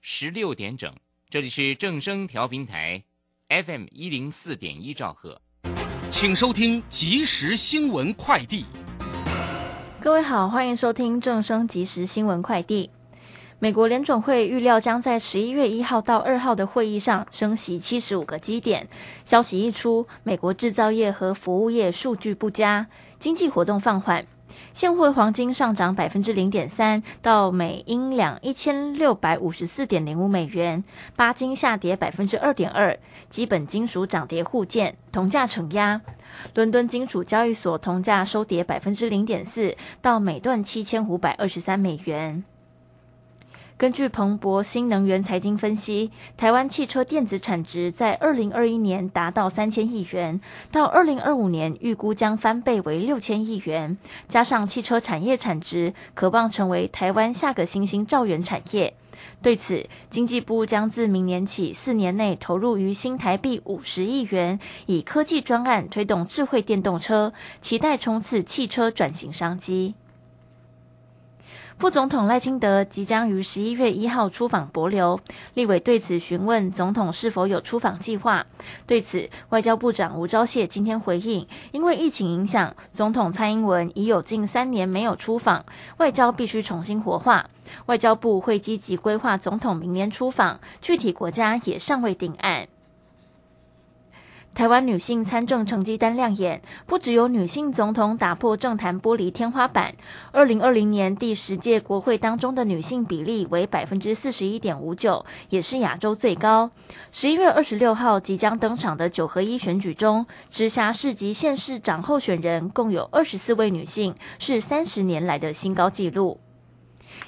十六点整，这里是正声调频台，FM 一零四点一兆赫，请收听即时新闻快递。各位好，欢迎收听正声即时新闻快递。美国联总会预料将在十一月一号到二号的会议上升息七十五个基点。消息一出，美国制造业和服务业数据不佳，经济活动放缓。现货黄金上涨百分之零点三，到每英两一千六百五十四点零五美元。巴金下跌百分之二点二，基本金属涨跌互见，铜价承压。伦敦金属交易所铜价收跌百分之零点四，到每吨七千五百二十三美元。根据彭博新能源财经分析，台湾汽车电子产值在二零二一年达到三千亿元，到二零二五年预估将翻倍为六千亿元。加上汽车产业产值，渴望成为台湾下个新兴兆元产业。对此，经济部将自明年起四年内投入于新台币五十亿元，以科技专案推动智慧电动车，期待冲刺汽车转型商机。副总统赖清德即将于十一月一号出访博流，立委对此询问总统是否有出访计划。对此，外交部长吴钊燮今天回应，因为疫情影响，总统蔡英文已有近三年没有出访，外交必须重新活化。外交部会积极规划总统明年出访，具体国家也尚未定案。台湾女性参政成绩单亮眼，不只有女性总统打破政坛玻璃天花板。二零二零年第十届国会当中的女性比例为百分之四十一点五九，也是亚洲最高。十一月二十六号即将登场的九合一选举中，直辖市及县市长候选人共有二十四位女性，是三十年来的新高纪录。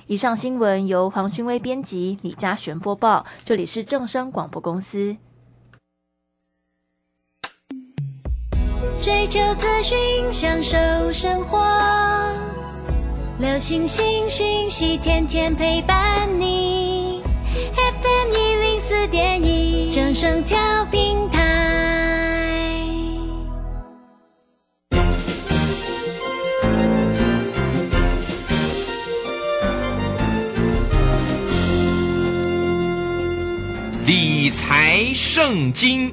以上新闻由黄勋威编辑，李嘉璇播报。这里是正声广播公司。追求资讯，享受生活。流星星讯息，天天陪伴你。FM 一零四点一，掌声调平台。理财圣经。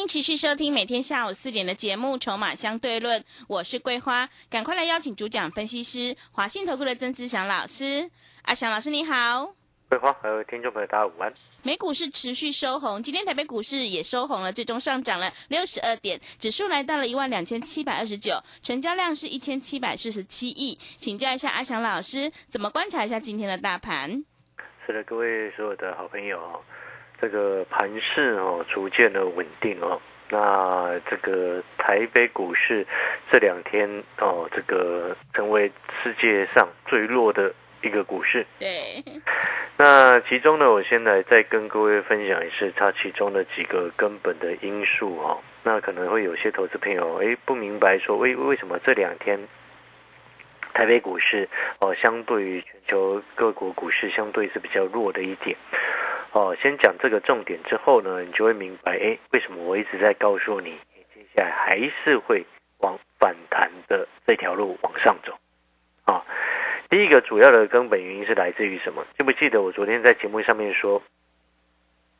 欢迎持续收听每天下午四点的节目《筹码相对论》，我是桂花，赶快来邀请主讲分析师华信投顾的曾志祥老师。阿祥老师你好，桂花还有听众朋友大家午安。美股是持续收红，今天台北股市也收红了，最终上涨了六十二点，指数来到了一万两千七百二十九，成交量是一千七百四十七亿。请教一下阿祥老师，怎么观察一下今天的大盘？是的，各位所有的好朋友哦。这个盘势哦，逐渐的稳定哦。那这个台北股市这两天哦，这个成为世界上最弱的一个股市。对。那其中呢，我现在再跟各位分享一次它其中的几个根本的因素哦。那可能会有些投资朋友诶不明白说，为为什么这两天台北股市哦，相对于全球各国股市相对是比较弱的一点。哦，先讲这个重点之后呢，你就会明白，哎，为什么我一直在告诉你，接下来还是会往反弹的这条路往上走。啊，第一个主要的根本原因是来自于什么？记不记得我昨天在节目上面说，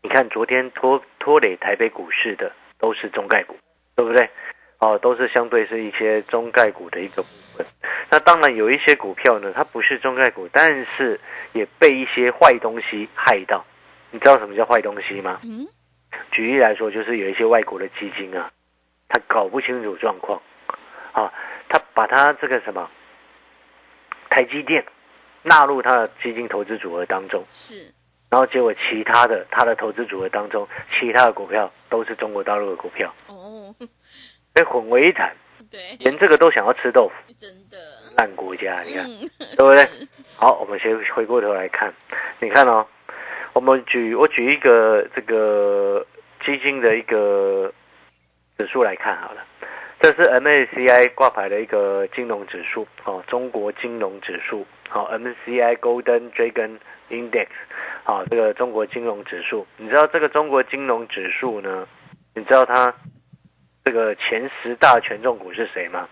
你看昨天拖拖累台北股市的都是中概股，对不对？哦，都是相对是一些中概股的一个部分。那当然有一些股票呢，它不是中概股，但是也被一些坏东西害到。你知道什么叫坏东西吗？嗯，举例来说，就是有一些外国的基金啊，他搞不清楚状况，啊，他把他这个什么台积电纳入他的基金投资组合当中，是，然后结果其他的他的投资组合当中，其他的股票都是中国大陆的股票，哦，被混为一谈，对，连这个都想要吃豆腐，真的，烂国家，你看。嗯，对不对？好，我们先回过头来看，你看哦，我们举我举一个这个基金的一个指数来看好了，这是 MACI 挂牌的一个金融指数哦，中国金融指数，好、MCI Golden Dragon Index，好、这个中国金融指数，你知道这个中国金融指数呢？你知道它这个前十大权重股是谁吗？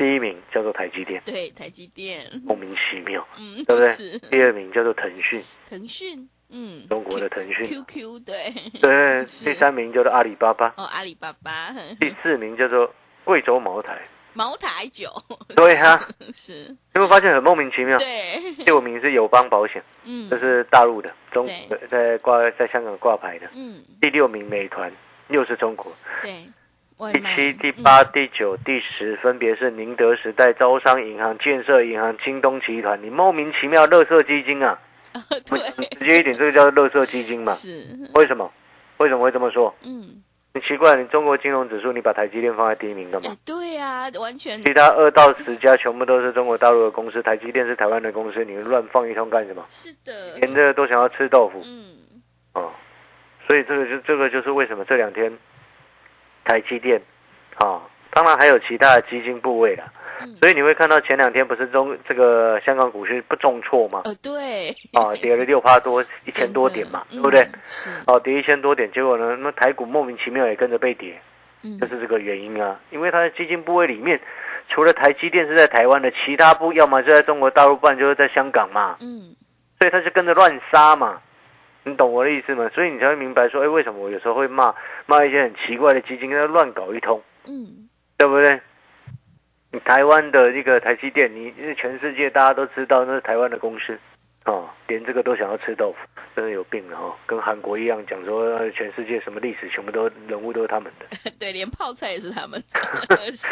第一名叫做台积电。对，台积电，莫名其妙，嗯，对不对？是？第二名叫做腾讯，腾讯，嗯，中国的腾讯。QQ，对，对，第三名叫做阿里巴巴，哦，阿里巴巴，第四名叫做贵州茅台。茅台酒，对哈、是，你有没有发现很莫名其妙？对，第五名是友邦保险，嗯。这，是大陆的，中对。在挂在香港挂牌的。嗯，第六名美团，又是中国。对，第七、第嗯八、第九、第十分别是宁德时代、招商银行、建设银行、京东集团。你莫名其妙，乐色基金啊！啊 对，直接一点，这个叫乐色基金嘛？是，为什么？为什么会这么说？嗯，很奇怪，你中国金融指数，你把台积电放在第一名干嘛哎？，对呀，完全其他二到十家全部都是中国大陆的公司，台积电是台湾的公司，你乱放一通干什么？是的，连这个都想要吃豆腐嗯，哦，所以这个就这个就是为什么这两天台积电啊、当然还有其他的基金部位啦。嗯所以你会看到前两天不是中这个香港股市不重挫吗？呃，对，啊，跌了六趴多，一千多点嘛，对不对？嗯是，哦，跌一千多点，结果呢，那台股莫名其妙也跟着被跌。嗯就是这个原因啊，因为它的基金部位里面，除了台积电是在台湾的，其他部要么就在中国大陆，不然就是在香港嘛，嗯，所以它就跟着乱杀嘛，你懂我的意思吗？所以你才会明白说，哎，为什么我有时候会骂骂一些很奇怪的基金，跟它乱搞一通，嗯，对不对？你台湾的一个台积电，你全世界大家都知道那是台湾的公司，哦，连这个都想要吃豆腐，真的有病了哦，跟韩国一样讲说呃全世界什么历史全部都人物都是他们的。对，连泡菜也是他们，是，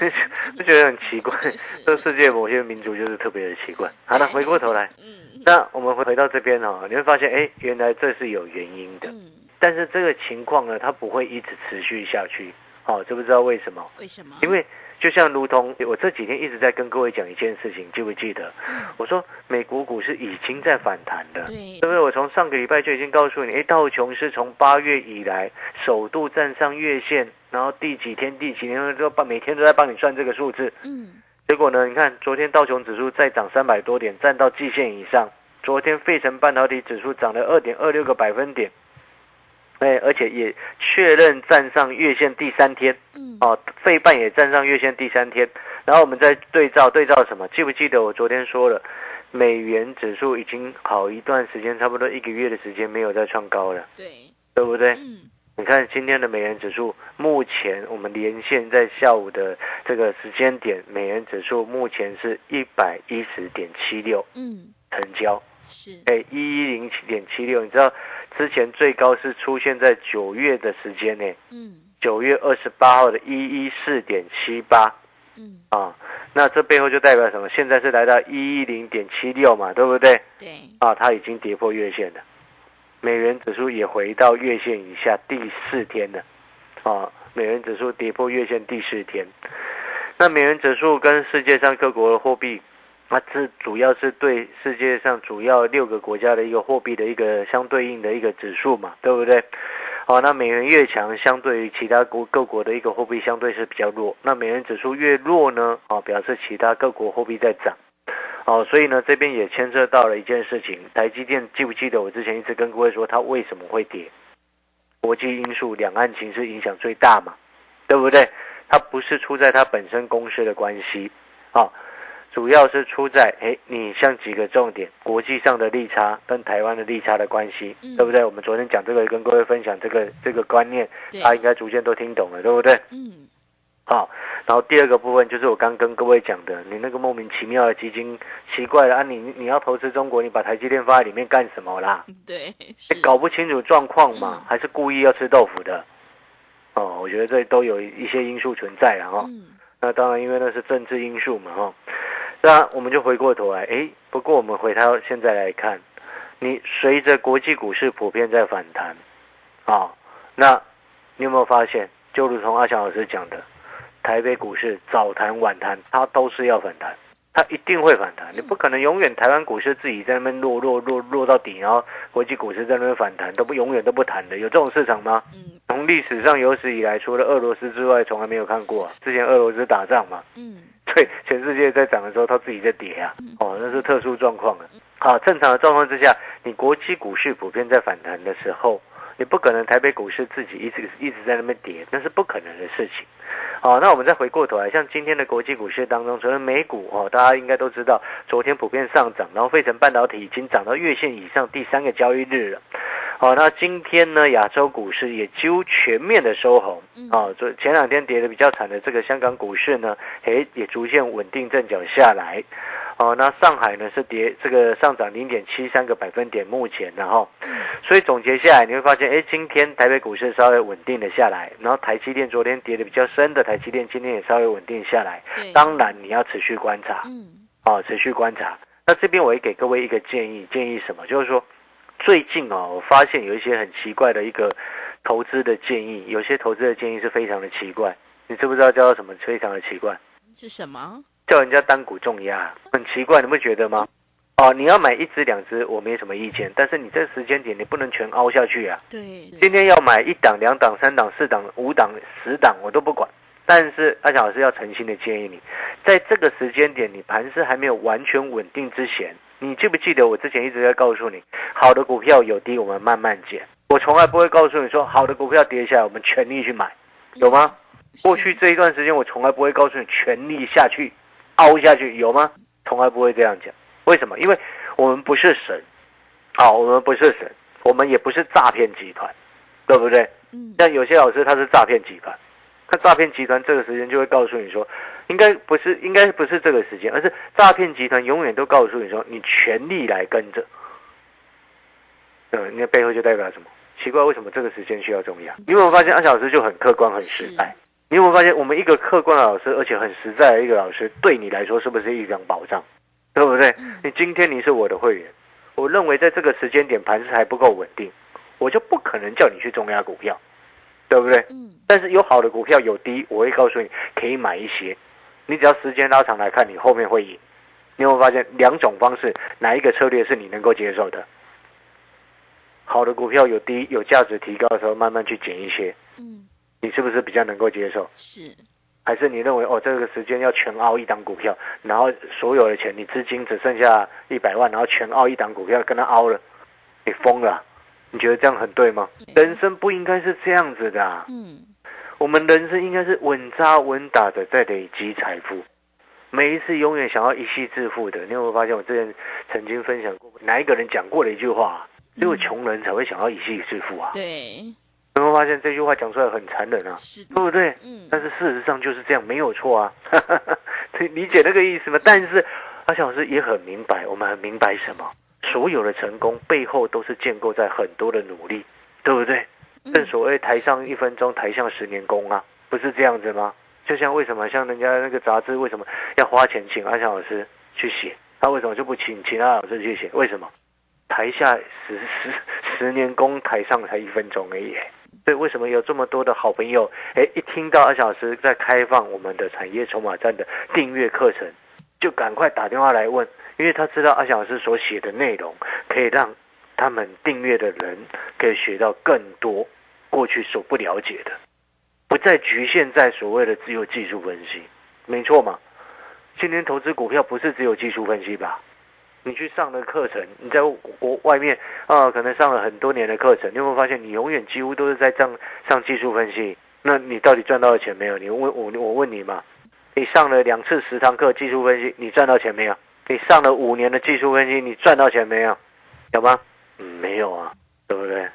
就觉得很奇怪，是这个世界某些民族就是特别的奇怪。好了，回过头来，嗯那我们回回到这边哦，你会发现，哎，原来这是有原因的，嗯，但是这个情况呢，它不会一直持续下去。哦，知不知道为什么？为什么？因为就像如同我这几天一直在跟各位讲一件事情，记不记得？我说美国股市已经在反弹的。对对不对？我从上个礼拜就已经告诉你，哎，道琼是从八月以来首度站上月线，然后第几天、第几天都帮每天都在帮你算这个数字。嗯，结果呢，你看昨天道琼指数再涨三百多点，站到季线以上。昨天费城半导体指数涨了二点二六个百分点，哎，而且也确认站上月线第三天。嗯，哦，费半也站上月线第三天，然后我们再对照对照什么？记不记得我昨天说了，美元指数已经好一段时间，差不多一个月的时间没有再创高了，对，对不对？嗯，你看今天的美元指数，目前我们连线在下午的这个时间点，美元指数目前是一百一十点七六嗯，成交，是，哎，一一零七点七六，你知道之前最高是出现在九月的时间呢，嗯，九月二十八号的一一四点七八。嗯，啊，那这背后就代表什么？现在是来到一一零点七六嘛，对不对？对，啊，它已经跌破月线了，美元指数也回到月线以下第四天了，啊，美元指数跌破月线第四天。那美元指数跟世界上各国的货币，啊，这主要是对世界上主要六个国家的一个货币的一个相对应的一个指数嘛，对不对？好，那美元越强，相对于其他国各国的一个货币相对是比较弱。那美元指数越弱呢，啊，表示其他各国货币在涨。哦，所以呢，这边也牵涉到了一件事情，台积电记不记得我之前一直跟各位说它为什么会跌？国际因素、两岸情势影响最大嘛，对不对？它不是出在它本身公司的关系，啊，主要是出在哎，你像几个重点，国际上的利差跟台湾的利差的关系，嗯对不对？我们昨天讲这个，跟各位分享这个这个观念，对大家应该逐渐都听懂了，对不对？嗯好，然后第二个部分就是我刚跟各位讲的，你那个莫名其妙的基金，奇怪了啊你！你要投资中国，你把台积电放在里面干什么啦？对 搞不清楚状况嘛，嗯还是故意要吃豆腐的？哦，我觉得这都有一些因素存在了哈、嗯那当然，因为那是政治因素嘛哈、那我们就回过头来，诶，不过我们回到现在来看，你随着国际股市普遍在反弹，啊、那你有没有发现，就如同阿强老师讲的，台北股市早弹晚弹，它都是要反弹，它一定会反弹。你不可能永远台湾股市自己在那边落落落落到底，然后国际股市在那边反弹，都不永远都不弹的，有这种市场吗？嗯从历史上有史以来，除了俄罗斯之外，从来没有看过、啊。之前俄罗斯打仗嘛，嗯对，全世界在涨的时候，它自己在跌啊。哦，那是特殊状况啊。好，正常的状况之下，你国际股市普遍在反弹的时候，你不可能台北股市自己一直一直在那边跌，那是不可能的事情。好，那我们再回过头来，像今天的国际股市当中，除了美股哦，大家应该都知道，昨天普遍上涨，然后费城半导体已经涨到月线以上第三个交易日了。好，那今天呢，亚洲股市也几乎全面的收红。啊，昨前两天跌的比较惨的这个香港股市呢，诶，也逐渐稳定阵脚下来。哦，那上海呢是跌这个上涨零点七三个百分点，目前然后，所以总结下来你会发现，哎，今天台北股市稍微稳定了下来，然后台积电昨天跌的比较深的台积电今天也稍微稳定下来。对当然你要持续观察，嗯哦，持续观察。那这边我也给各位一个建议，建议什么？就是说，最近哦，我发现有一些很奇怪的一个投资的建议，有些投资的建议是非常的奇怪。你知不知道叫做什么？非常的奇怪，是什么？叫人家单股重压，很奇怪，你不觉得吗？哦，你要买一只两只，我没什么意见，但是你这个时间点你不能全凹下去啊。对今天要买一档、两档、三档、四档、五档、十档，我都不管。但是阿强老师要诚心的建议你，在这个时间点，你盘势还没有完全稳定之前，你记不记得我之前一直在告诉你，好的股票有低我们慢慢减，我从来不会告诉你说好的股票跌下来我们全力去买，有吗？过去这一段时间我从来不会告诉你全力下去凹下去，有吗？从来不会这样讲。为什么？因为我们不是神，啊、我们不是神，我们也不是诈骗集团，对不对？嗯像有些老师他是诈骗集团，他诈骗集团这个时间就会告诉你说，应该不是，应该不是这个时间，而是诈骗集团永远都告诉你说，你全力来跟着。嗯，那背后就代表什么？奇怪，为什么这个时间需要重要？你有没有发现安小老师就很客观、很实在？你有没有发现，我们一个客观的老师，而且很实在的一个老师，对你来说是不是一张保障？对不对？你今天你是我的会员，我认为在这个时间点盘势还不够稳定，我就不可能叫你去重压股票，对不对？嗯但是有好的股票有低，我会告诉你可以买一些。你只要时间拉长来看，你后面会赢。你有没有发现两种方式，哪一个策略是你能够接受的？好的股票有低有价值提高的时候，慢慢去减一些，嗯你是不是比较能够接受？是还是你认为哦，这个时间要全凹一档股票，然后所有的钱你资金只剩下一百万，然后全凹一档股票跟他凹了，你疯了啊？你觉得这样很对吗？人生不应该是这样子的、啊，嗯我们人生应该是稳扎稳打的在累积财富。每一次永远想要一夕致富的，你有没有发现我之前曾经分享过哪一个人讲过的一句话、啊？只有穷人才会想要一夕致富啊！对有没有发现这句话讲出来很残忍啊？是对不对？嗯但是事实上就是这样，没有错啊。你理解那个意思吗？但是阿强老师也很明白，我们很明白什么？所有的成功背后都是建构在很多的努力，对不对？正所谓台上一分钟，台下十年功啊，不是这样子吗？就像为什么像人家那个杂志为什么要花钱请阿强老师去写，他为什么就不请其他老师去写？为什么？台下十十十年功，台上才一分钟而已。所以为什么有这么多的好朋友，哎，一听到阿小时在开放我们的产业筹码站的订阅课程，就赶快打电话来问，因为他知道阿小时所写的内容可以让他们订阅的人可以学到更多过去所不了解的，不再局限在所谓的只有技术分析，没错嘛？今天投资股票不是只有技术分析吧？你去上的课程，你在国外面啊、可能上了很多年的课程，你有没有发现，你永远几乎都是在上上技术分析？那你到底赚到了钱没有？你问我，我问你嘛，你上了两次十堂课技术分析，你赚到钱没有？你上了五年的技术分析，你赚到钱没有？有吗？嗯，没有啊，对不对？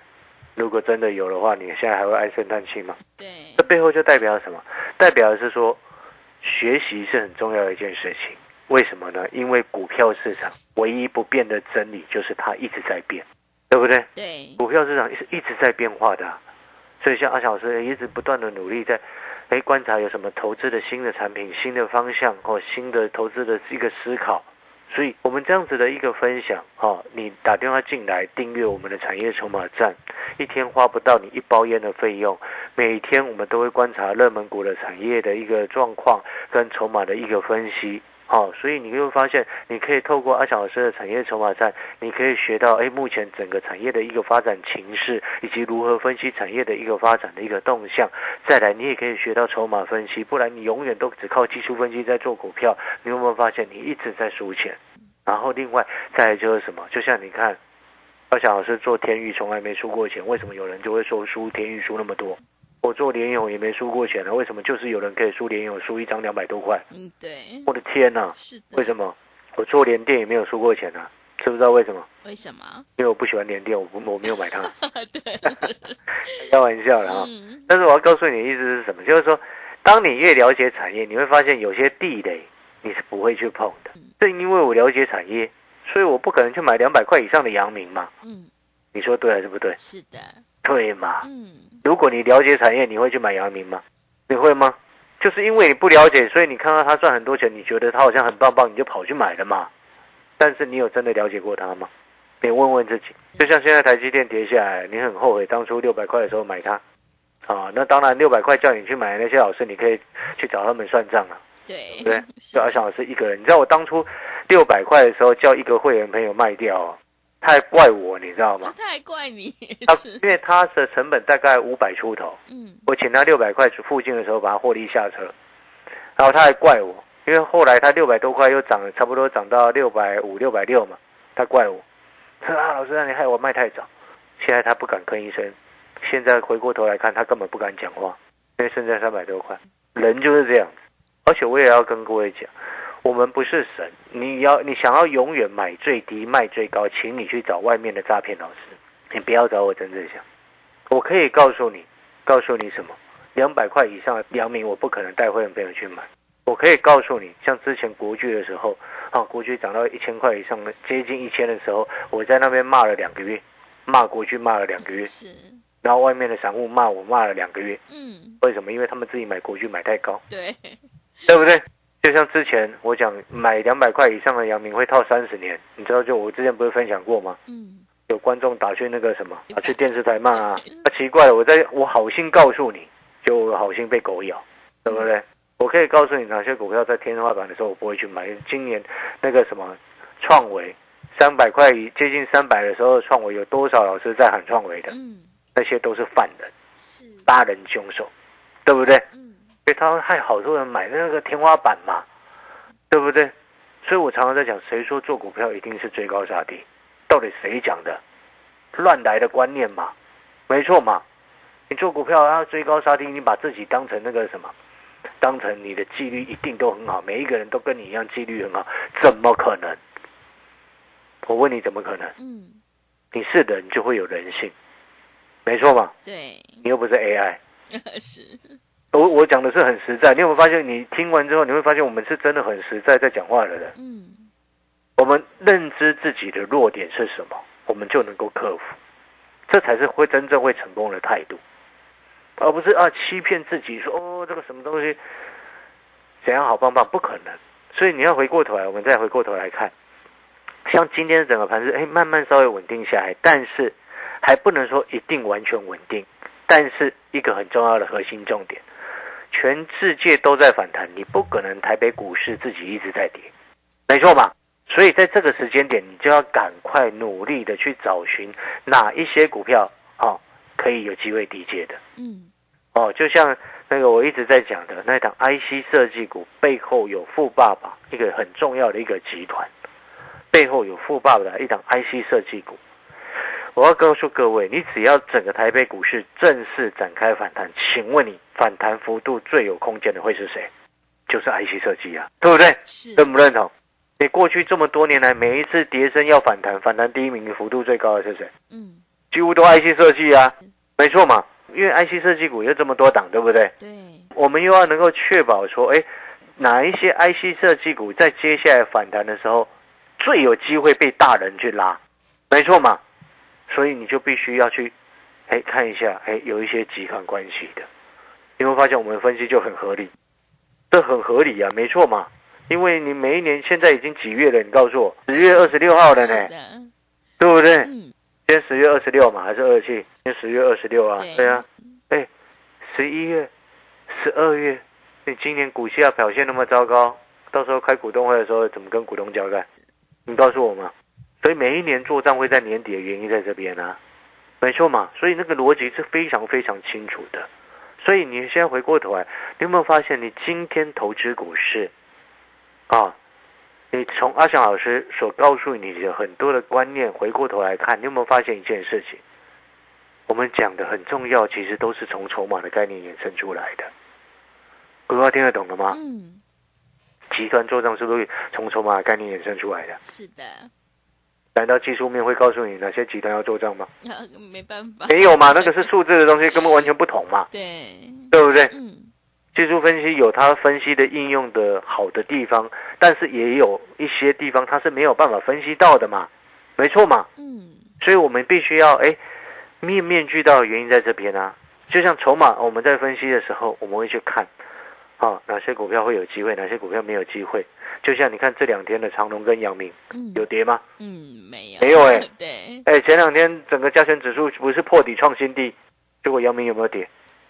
如果真的有的话，你现在还会唉声叹气吗？对，这背后就代表什么？代表的是说，学习是很重要的一件事情。为什么呢？因为股票市场唯一不变的真理就是它一直在变，对不对？对，股票市场是一直在变化的啊、所以像阿翔老师一直不断的努力在，哎观察有什么投资的新的产品、新的方向或新的投资的一个思考。所以我们这样子的一个分享，哦，你打电话进来订阅我们的产业筹码站，一天花不到你一包烟的费用。每天我们都会观察热门股的产业的一个状况跟筹码的一个分析。好、所以你会发现，你可以透过阿翔老师的产业筹码站，你可以学到，哎，目前整个产业的一个发展情势，以及如何分析产业的一个发展的一个动向。再来，你也可以学到筹码分析，不然你永远都只靠技术分析在做股票，你有没有发现你一直在输钱？然后另外再来就是什么？就像你看，阿翔老师做天域从来没输过钱，为什么有人就会说输天域输那么多？我做联勇也没输过钱了，为什么就是有人可以输联勇输一张两百多块？嗯，对，我的天呐！是的，为什么？我做联电也没有输过钱啊？知不知道为什么？为什么？因为我不喜欢联电，我不我没有买它。对，开玩笑的哈。嗯，但是我要告诉你的意思是什么？就是说，当你越了解产业，你会发现有些地雷你是不会去碰的。正因为我了解产业，所以我不可能去买两百块以上的阳明嘛。嗯，你说对还是不对？是的，对嘛？嗯，如果你了解产业，你会去买阳明吗？你会吗？就是因为你不了解，所以你看到他赚很多钱，你觉得他好像很棒棒，你就跑去买了嘛。但是你有真的了解过他吗？你问问自己。就像现在台积电跌下来，你很后悔当初六百块的时候买它啊。那当然，六百块叫你去买那些老师，你可以去找他们算账啊，对，对就阿翔老师一个人，你知道我当初六百块的时候叫一个会员朋友卖掉、哦，他还怪我，你知道吗？他还怪你，他，因为他的成本大概五百出头，嗯，我请他六百块附近的时候把他获利下车，然后他还怪我，因为后来他六百多块又涨了，差不多涨到六百五、六百六嘛，他怪我，他说啊老师，那你害我卖太早，现在他不敢吭一声，现在回过头来看，他根本不敢讲话，因为剩下三百多块，人就是这样。子，而且我也要跟各位讲。我们不是神，你要你想要永远买最低卖最高，请你去找外面的诈骗老师，你不要找我曾志祥。我可以告诉你，告诉你什么？两百块以上的阳明，我不可能带会员朋友去买。我可以告诉你，像之前国巨的时候，啊，国巨涨到一千块以上的，接近一千的时候，我在那边骂了两个月，骂国巨骂了两个月，是，然后外面的散户骂我骂了两个月。嗯，为什么？因为他们自己买国巨买太高，对，对不对？就像之前我讲买两百块以上的阳明会套三十年，你知道就我之前不是分享过吗？嗯，有观众打去那个什么，打去电视台骂啊，啊奇怪了，我在我好心告诉你，就我好心被狗咬，对不对？我可以告诉你哪些股票在天花板的时候我不会去买。今年那个什么创维三百块接近三百的时候，创维有多少老师在喊创维的？嗯，那些都是犯人、是，杀人凶手，对不对？嗯，所以他害好多人买那个天花板嘛，对不对？所以我常常在讲，谁说做股票一定是追高杀低？到底谁讲的？乱来的观念嘛，没错嘛。你做股票要追高杀低，你把自己当成那个什么，当成你的纪律一定都很好，每一个人都跟你一样纪律很好，怎么可能？我问你，怎么可能？嗯，你是人就会有人性，没错嘛？对，你又不是 AI。是，我我讲的是很实在，你有没有发现？你听完之后，你会发现我们是真的很实在在讲话的人。嗯，我们认知自己的弱点是什么，我们就能够克服，这才是会真正会成功的态度，而不是啊欺骗自己说哦这个什么东西怎样好棒棒，不可能。所以你要回过头来，我们再回过头来看，像今天整个盘是哎慢慢稍微稳定下来，但是还不能说一定完全稳定。但是一个很重要的核心重点，全世界都在反弹，你不可能台北股市自己一直在跌，没错吧？所以在这个时间点，你就要赶快努力的去找寻哪一些股票哦可以有机会低接的嗯，哦，就像那个我一直在讲的那一档 IC 设计股背后有富爸爸一个很重要的一个集团，背后有富爸爸的一档 IC 设计股。我要告诉各位，你只要整个台北股市正式展开反弹，请问你反弹幅度最有空间的会是谁？就是 IC 设计啊，对不对？是认不认同？你过去这么多年来，每一次跌升要反弹，反弹第一名幅度最高的是谁？嗯，几乎都 IC 设计啊，没错嘛，因为 IC 设计股有这么多档，对不对？对，我们又要能够确保说，哎，哪一些 IC 设计股在接下来反弹的时候，最有机会被大人去拉，没错嘛，所以你就必须要去，哎，看一下，哎，有一些集团关系的，你会发现我们分析就很合理，这很合理啊，没错嘛，因为你每一年现在已经几月了？你告诉我，十月二十六号了呢，对不对？嗯，今天十月二十六嘛，还是二七？今天十月二十六啊，对对啊，哎，十一月、十二月，你今年股价表现那么糟糕，到时候开股东会的时候怎么跟股东交代？你告诉我嘛。所以每一年做账会在年底的原因在这边啊，没错嘛。所以那个逻辑是非常非常清楚的。所以你现在回过头来，你有没有发现，你今天投资股市啊？你从阿翔老师所告诉你的很多的观念，回过头来看，你有没有发现一件事情？我们讲的很重要，其实都是从筹码的概念衍生出来的。各位听得懂了吗？嗯，集团做账是不是从筹码的概念衍生出来的？是的，难道技术面会告诉你哪些集团要做账吗？没办法，没有嘛，那个是数字的东西，根本完全不同嘛，对，对不对？嗯，技术分析有它分析的应用的好的地方，但是也有一些地方它是没有办法分析到的嘛，没错嘛。嗯，所以我们必须要哎面面俱到的原因在这边啊。就像筹码，我们在分析的时候，我们会去看啊哪些股票会有机会，哪些股票没有机会。就像你看这两天的长隆跟阳明嗯，有跌吗？嗯，没有，没有哎 对，哎，前两天整个加权指数不是破底创新低，结果阳明有没有跌？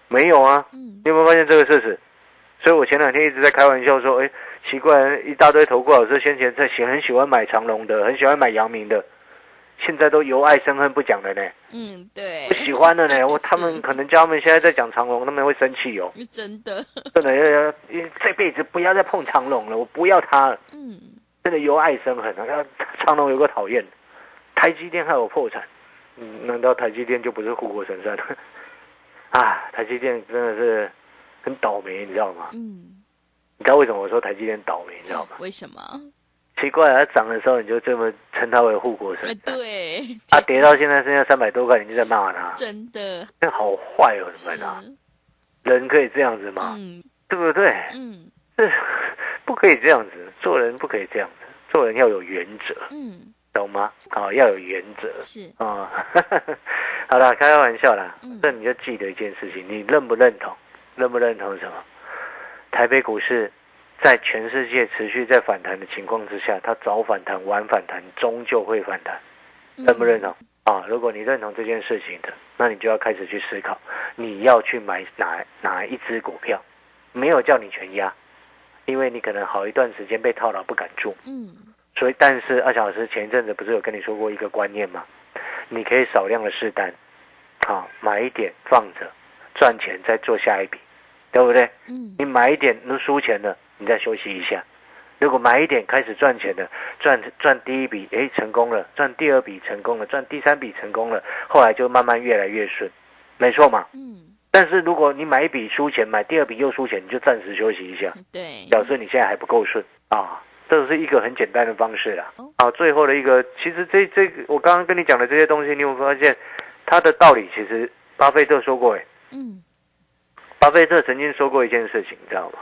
没有啊。嗯，你有没有发现这个事实？所以我前两天一直在开玩笑说，哎，奇怪，一大堆投顾老师先前在喜很喜欢买长隆的，很喜欢买阳明的，现在都由爱生恨不讲了呢，嗯，对不，喜欢了呢。我他们可能叫他们现在在讲长隆，他们会生气哦，真的，真的要要这辈子不要再碰长隆了，我不要他了，嗯，真的由爱生恨啊。长隆有个讨厌，台积电害我破产，嗯，难道台积电就不是护国神山？啊，台积电真的是很倒霉，你知道吗？嗯，你知道为什么我说台积电倒霉，你知道吗？为什么？奇怪，它涨的时候你就这么称它为护国神对，啊，跌到现在剩下三百多块，你就在骂它，真的，那好坏哦，你是们啊，人可以这样子吗？嗯对不对？嗯这不可以这样子，做人不可以这样子，做人要有原则，嗯，懂吗？啊、要有原则是，啊。好了，开个玩笑啦嗯，这你就记得一件事情，你认不认同？认不认同什么？台北股市在全世界持续在反弹的情况之下，它早反弹、晚反弹，终究会反弹，认不认同？啊，如果你认同这件事情的，那你就要开始去思考，你要去买哪哪一只股票，没有叫你全压，因为你可能好一段时间被套牢不敢做，嗯所以但是二小老师前一阵子不是有跟你说过一个观念吗？你可以少量的试单，啊，买一点放着，赚钱再做下一笔，对不对？嗯你买一点能输钱了，你再休息一下。如果买一点开始赚钱的，赚赚第一笔，哎，成功了；赚第二笔成功了，赚第三笔成功了，后来就慢慢越来越顺，没错嘛。嗯，但是如果你买一笔输钱，买第二笔又输钱，你就暂时休息一下，对，表示你现在还不够顺啊。这是一个很简单的方式啦哦。啊，最后的一个，其实这这个我刚刚跟你讲的这些东西，你有发现它的道理？其实巴菲特说过，哎，嗯巴菲特曾经说过一件事情，你知道吗？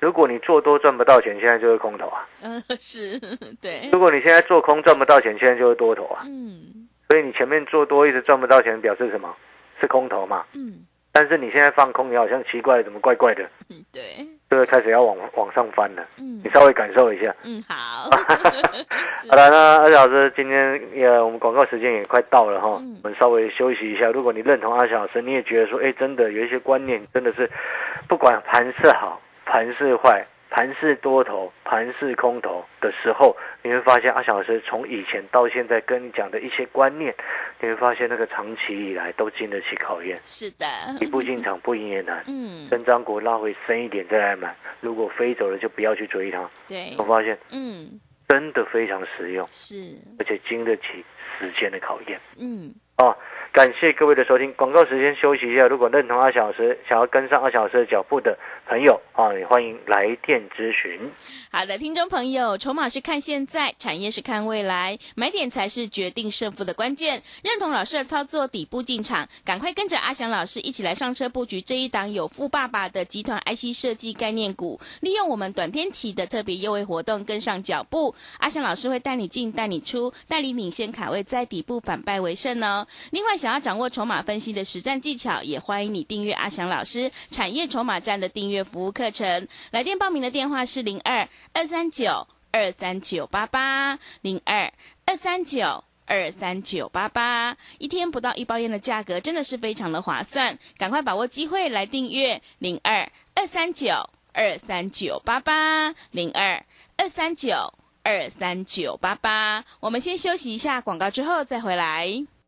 如果你做多赚不到钱，现在就是空头啊；呃是，对，如果你现在做空赚不到钱，现在就是多头啊。嗯所以你前面做多一直赚不到钱，表示什么？是空头嘛。嗯但是你现在放空，你好像奇怪，怎么怪怪的？嗯，对，这个开始要往往上翻了。嗯你稍微感受一下。嗯好，好了，那阿小老师今天也我们广告时间也快到了哈，嗯我们稍微休息一下。如果你认同阿小老师，你也觉得说，哎，真的有一些观念真的是，不管盘势好、盘势坏、盘势多头、盘势空头的时候，你会发现阿小老师从以前到现在跟你讲的一些观念，你会发现那个长期以来都经得起考验。是的，你不进场不赢也难，嗯跟张股拉回深一点再来买，如果飞走了就不要去追它。对我，发现嗯真的非常实用。是，而且经得起时间的考验嗯哦。感谢各位的收听，广告时间休息一下。如果认同阿翔老师，想要跟上阿翔老师脚步的朋友啊，也欢迎来电咨询。好的，听众朋友，筹码是看现在，产业是看未来，买点才是决定胜负的关键。认同老师的操作，底部进场，赶快跟着阿翔老师一起来上车布局这一档有富爸爸的集团 IC 设计概念股，利用我们短天期的特别优惠活动跟上脚步。阿翔老师会带你进，带你出，带你领先卡位，在底部反败为胜哦。另外，想要掌握筹码分析的实战技巧，也欢迎你订阅阿翔老师产业筹码站的订阅服务课程。来电报名的电话是零二二三九二三九八八零二二三九。二三九八八，一天不到一包烟的价格，真的是非常的划算，赶快把握机会来订阅零二二三九二三九八八零二二三九二三九八八。我们先休息一下广告，之后再回来。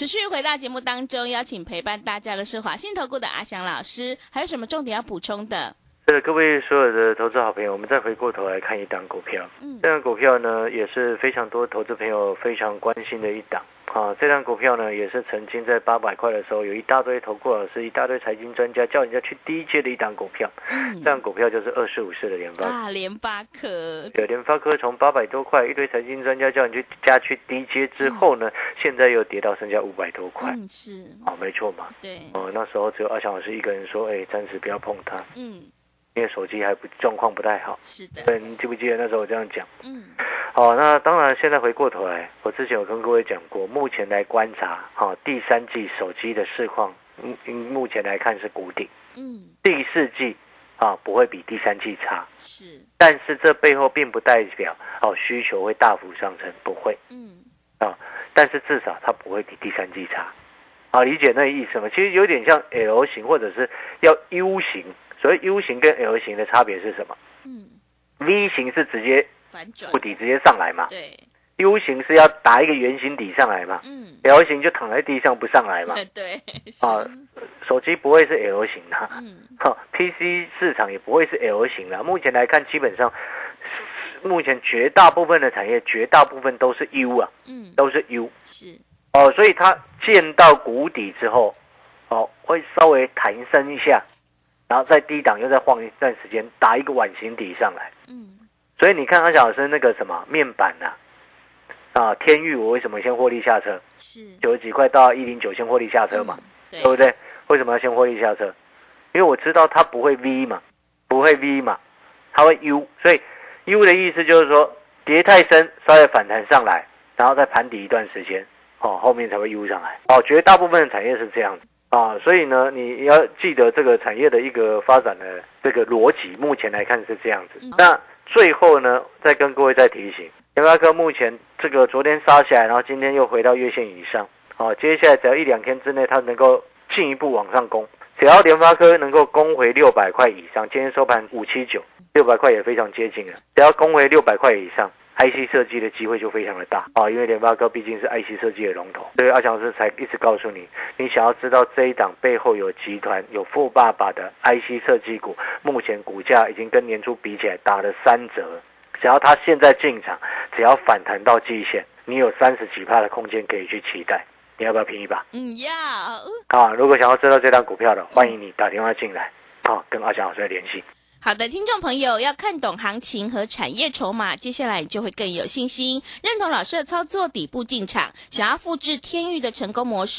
持续回到节目当中，邀请陪伴大家的是华信投顾的阿翔老师，还有什么重点要补充的？各位所有的投资好朋友，我们再回过头来看一档股票。嗯这档股票呢，也是非常多投资朋友非常关心的一档。啊，这档股票呢，也是曾经在八百块的时候，有一大堆投顾老师、一大堆财经专家叫人家去低阶的一档股票。嗯这档股票就是二十五四的联发科。啊，联发科，对，联发科从八百多块，一堆财经专家叫你去加去低阶之后呢，现在又跌到剩下五百多块。嗯，是，哦，没错嘛。对，哦，那时候只有阿强老师一个人说，哎，暂时不要碰它，嗯，因为手机还不状况不太好。是的，对，你记不记得那时候我这样讲？嗯，好，那当然，现在回过头来，我之前有跟各位讲过，目前来观察，哈、第三季手机的市况，嗯，嗯目前来看是谷底，嗯，第四季啊不会比第三季差，是，但是这背后并不代表哦需求会大幅上升，不会。嗯，啊，但是至少它不会比第三季差，啊，理解那个意思吗？其实有点像 L 型或者是要 U 型，所以 U 型跟 L 型的差别是什么？嗯，？V 型是直接反转。触，底直接上来嘛。对，，U 型是要打一个圆形底上来嘛。嗯，L 型就躺在地上不上来嘛。对，是，啊，手机不会是 L 型的，嗯，哈，PC 市场也不会是 L 型的。目前来看，基本上，目前绝大部分的产业，绝大部分都是 U 啊，嗯，都是 U 是，哦，所以它见到谷底之后，哦，会稍微弹升一下，然后在低档又再晃一段时间，打一个碗形底上来。嗯，所以你看阿小老师那个什么面板呐、啊，天域我为什么先获利下车？是，九十几块到一零九先获利下车嘛，嗯，对对不对？为什么要先获利下车？因为我知道它不会 V 嘛，不会 V 嘛，它会 U，所以 U 的意思就是说跌太深，稍微反弹上来，然后再盘底一段时间，哦，后面才会 U 上来。哦，绝大部分的产业是这样子啊，所以呢，你要记得这个产业的一个发展的这个逻辑，目前来看是这样子。嗯那最后呢，再跟各位再提醒，联发科目前这个昨天杀下来，然后今天又回到月线以上。啊，接下来只要一两天之内，它能够进一步往上攻，只要联发科能够攻回六百块以上，今天收盘五七九，六百块也非常接近了。只要攻回六百块以上，IC 设计的机会就非常的大啊、因为联发科毕竟是 IC 设计的龙头，所以阿强老师才一直告诉你，你想要知道这一档背后有集团有富爸爸的 IC 设计股，目前股价已经跟年初比起来打了三折。只要它现在进场，只要反弹到季线，你有三十几帕的空间可以去期待。你要不要拼一把？嗯，要，啊，如果想要知道这张股票的，欢迎你打电话进来，啊，跟阿翔老师联系。好的，听众朋友要看懂行情和产业筹码，接下来你就会更有信心，认同老师的操作，底部进场，想要复制天域的成功模式。